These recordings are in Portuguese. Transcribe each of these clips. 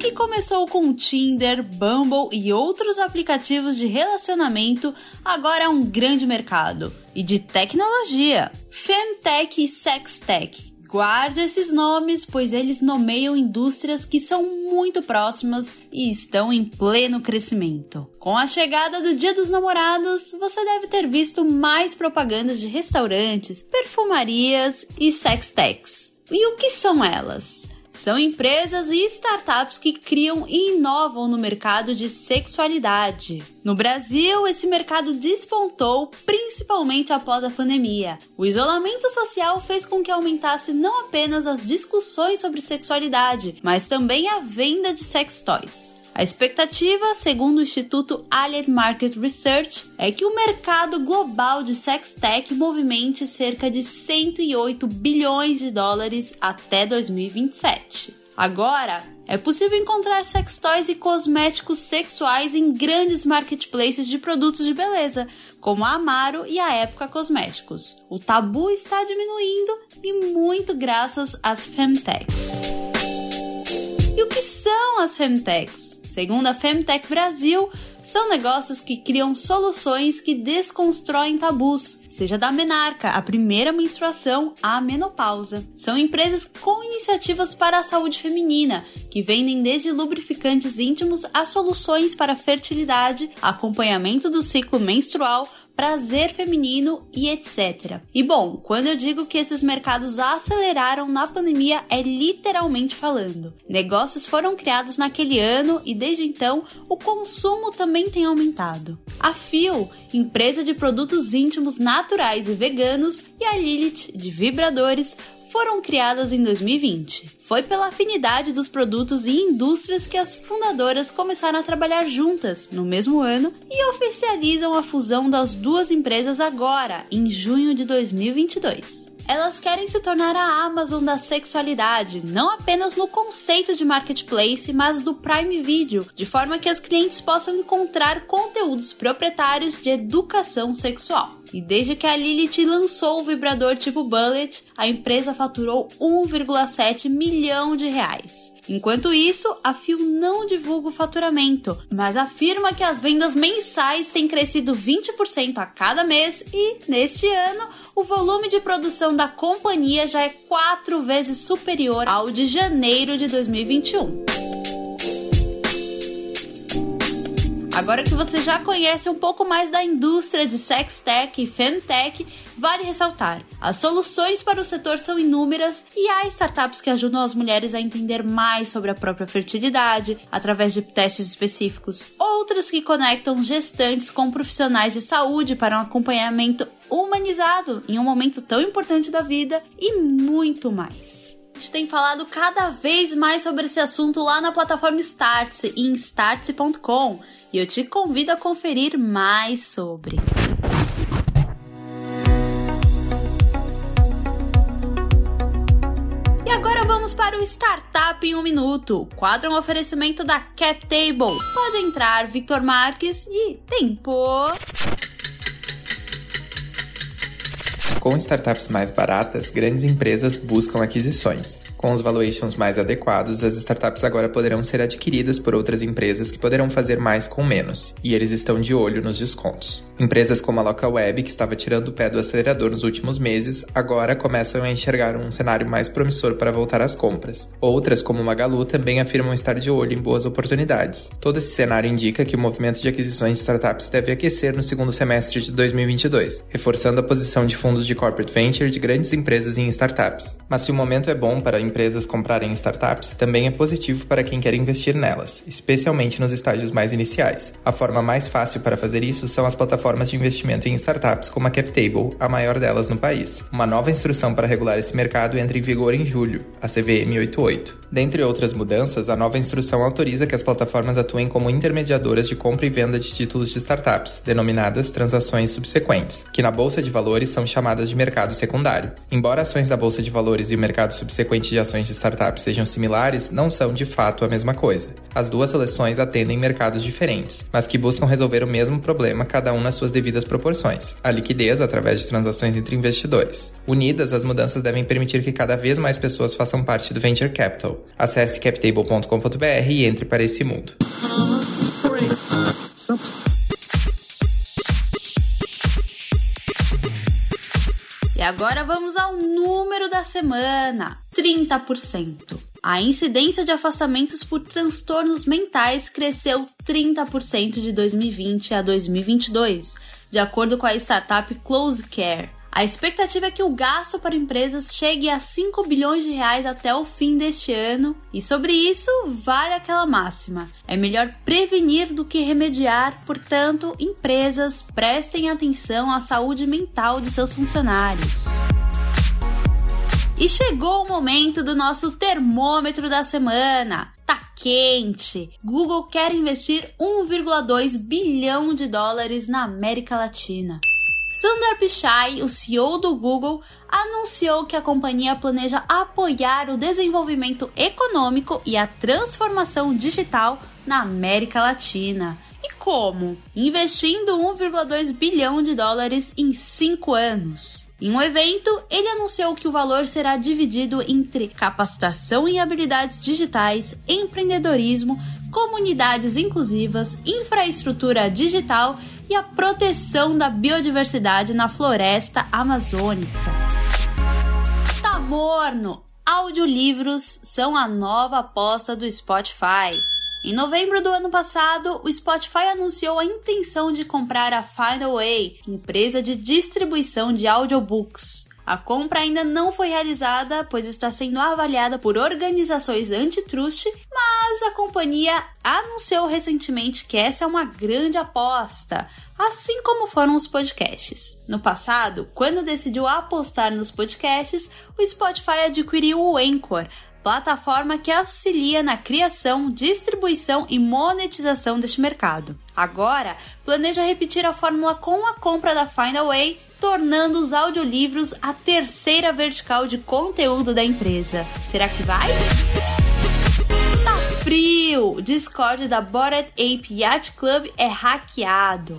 Que começou com Tinder, Bumble e outros aplicativos de relacionamento, agora é um grande mercado. E de tecnologia: Femtech e Sextech. Guarde esses nomes, pois eles nomeiam indústrias que são muito próximas e estão em pleno crescimento. Com a chegada do Dia dos Namorados, você deve ter visto mais propagandas de restaurantes, perfumarias e sextechs. E o que são elas? São empresas e startups que criam e inovam no mercado de sexualidade. No Brasil, esse mercado despontou principalmente após a pandemia. O isolamento social fez com que aumentasse não apenas as discussões sobre sexualidade, mas também a venda de sex toys. A expectativa, segundo o Instituto Allied Market Research, é que o mercado global de sextech movimente cerca de 108 bilhões de dólares até 2027. Agora, é possível encontrar sextoys e cosméticos sexuais em grandes marketplaces de produtos de beleza, como a Amaro e a Época Cosméticos. O tabu está diminuindo e muito graças às femtechs. E o que são as femtechs? Segundo a Femtech Brasil, são negócios que criam soluções que desconstroem tabus, seja da menarca, a primeira menstruação, à menopausa. São empresas com iniciativas para a saúde feminina, que vendem desde lubrificantes íntimos a soluções para fertilidade, acompanhamento do ciclo menstrual, prazer feminino e etc. E bom, quando eu digo que esses mercados aceleraram na pandemia, é literalmente falando. Negócios foram criados naquele ano e desde então o consumo também tem aumentado. A Fio, empresa de produtos íntimos naturais e veganos, e a Lilith, de vibradores, foram criadas em 2020. Foi pela afinidade dos produtos e indústrias que as fundadoras começaram a trabalhar juntas no mesmo ano e oficializam a fusão das duas empresas agora, em junho de 2022 elas querem se tornar a Amazon da sexualidade, não apenas no conceito de marketplace, mas do Prime Video, de forma que as clientes possam encontrar conteúdos proprietários de educação sexual. E desde que a Lilith lançou o vibrador tipo Bullet, a empresa faturou 1,7 milhão de reais. Enquanto isso, a Fio não divulga o faturamento, mas afirma que as vendas mensais têm crescido 20% a cada mês e, neste ano, o volume de produção da companhia já é quatro vezes superior ao de janeiro de 2021. Agora que você já conhece um pouco mais da indústria de sextech e femtech, vale ressaltar: as soluções para o setor são inúmeras e há startups que ajudam as mulheres a entender mais sobre a própria fertilidade através de testes específicos, outras que conectam gestantes com profissionais de saúde para um acompanhamento humanizado em um momento tão importante da vida e muito mais gente tem falado cada vez mais sobre esse assunto lá na plataforma Startse, em startse.com, e eu te convido a conferir mais sobre. E agora vamos para o Startup em um Minuto. Quadro um oferecimento da CapTable. Pode entrar, Victor Marques e tempo. Com startups mais baratas, grandes empresas buscam aquisições. Com os valuations mais adequados, as startups agora poderão ser adquiridas por outras empresas que poderão fazer mais com menos, e eles estão de olho nos descontos. Empresas como a LocalWeb, que estava tirando o pé do acelerador nos últimos meses, agora começam a enxergar um cenário mais promissor para voltar às compras. Outras, como Magalu, também afirmam estar de olho em boas oportunidades. Todo esse cenário indica que o movimento de aquisições de startups deve aquecer no segundo semestre de 2022, reforçando a posição de fundos de corporate venture de grandes empresas em startups. Mas se o momento é bom para empresas comprarem startups, também é positivo para quem quer investir nelas, especialmente nos estágios mais iniciais. A forma mais fácil para fazer isso são as plataformas de investimento em startups como a CapTable, a maior delas no país. Uma nova instrução para regular esse mercado entra em vigor em julho, a CVM 88. Dentre outras mudanças, a nova instrução autoriza que as plataformas atuem como intermediadoras de compra e venda de títulos de startups, denominadas transações subsequentes, que na bolsa de valores são chamadas de mercado secundário. Embora ações da bolsa de valores e o mercado subsequente de ações de startups sejam similares, não são de fato a mesma coisa. As duas seleções atendem mercados diferentes, mas que buscam resolver o mesmo problema, cada um nas suas devidas proporções: a liquidez através de transações entre investidores. Unidas, as mudanças devem permitir que cada vez mais pessoas façam parte do venture capital Acesse captable.com.br e entre para esse mundo. Agora vamos ao número da semana: 30%. A incidência de afastamentos por transtornos mentais cresceu 30% de 2020 a 2022, de acordo com a startup Close Care. A expectativa é que o gasto para empresas chegue a 5 bilhões de reais até o fim deste ano, e sobre isso vale aquela máxima: é melhor prevenir do que remediar, portanto, empresas prestem atenção à saúde mental de seus funcionários. E chegou o momento do nosso termômetro da semana. Tá quente. Google quer investir 1,2 bilhão de dólares na América Latina. Sundar Pichai, o CEO do Google, anunciou que a companhia planeja apoiar o desenvolvimento econômico e a transformação digital na América Latina. E como? Investindo 1,2 bilhão de dólares em cinco anos. Em um evento, ele anunciou que o valor será dividido entre capacitação em habilidades digitais, empreendedorismo, comunidades inclusivas, infraestrutura digital e a proteção da biodiversidade na floresta amazônica. Tá morno! Audiolivros são a nova aposta do Spotify. Em novembro do ano passado, o Spotify anunciou a intenção de comprar a Findaway, empresa de distribuição de audiobooks. A compra ainda não foi realizada, pois está sendo avaliada por organizações antitrust, mas a companhia anunciou recentemente que essa é uma grande aposta, assim como foram os podcasts. No passado, quando decidiu apostar nos podcasts, o Spotify adquiriu o Anchor, plataforma que auxilia na criação, distribuição e monetização deste mercado. Agora, planeja repetir a fórmula com a compra da Findaway tornando os audiolivros a terceira vertical de conteúdo da empresa. Será que vai? O Discord da Bored Ape Yacht Club é hackeado.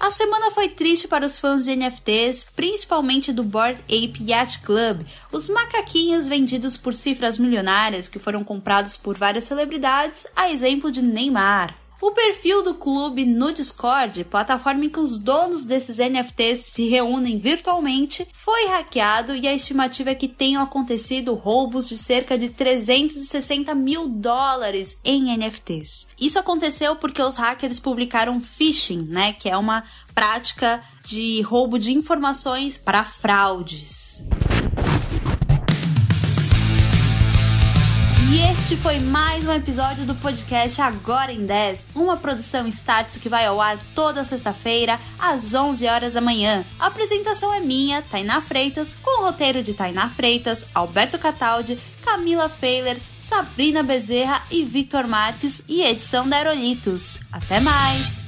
A semana foi triste para os fãs de NFTs, principalmente do Bored Ape Yacht Club, os macaquinhos vendidos por cifras milionárias que foram comprados por várias celebridades, a exemplo de Neymar. O perfil do clube no Discord, plataforma em que os donos desses NFTs se reúnem virtualmente, foi hackeado e a estimativa é que tenham acontecido roubos de cerca de 360 mil dólares em NFTs. Isso aconteceu porque os hackers publicaram phishing, né, que é uma prática de roubo de informações para fraudes. E este foi mais um episódio do podcast Agora em 10, uma produção Starts que vai ao ar toda sexta-feira às 11 horas da manhã. A apresentação é minha, Tainá Freitas, com o roteiro de Tainá Freitas, Alberto Cataldi, Camila Feiler, Sabrina Bezerra e Victor Marques e edição da Aerolitos. Até mais!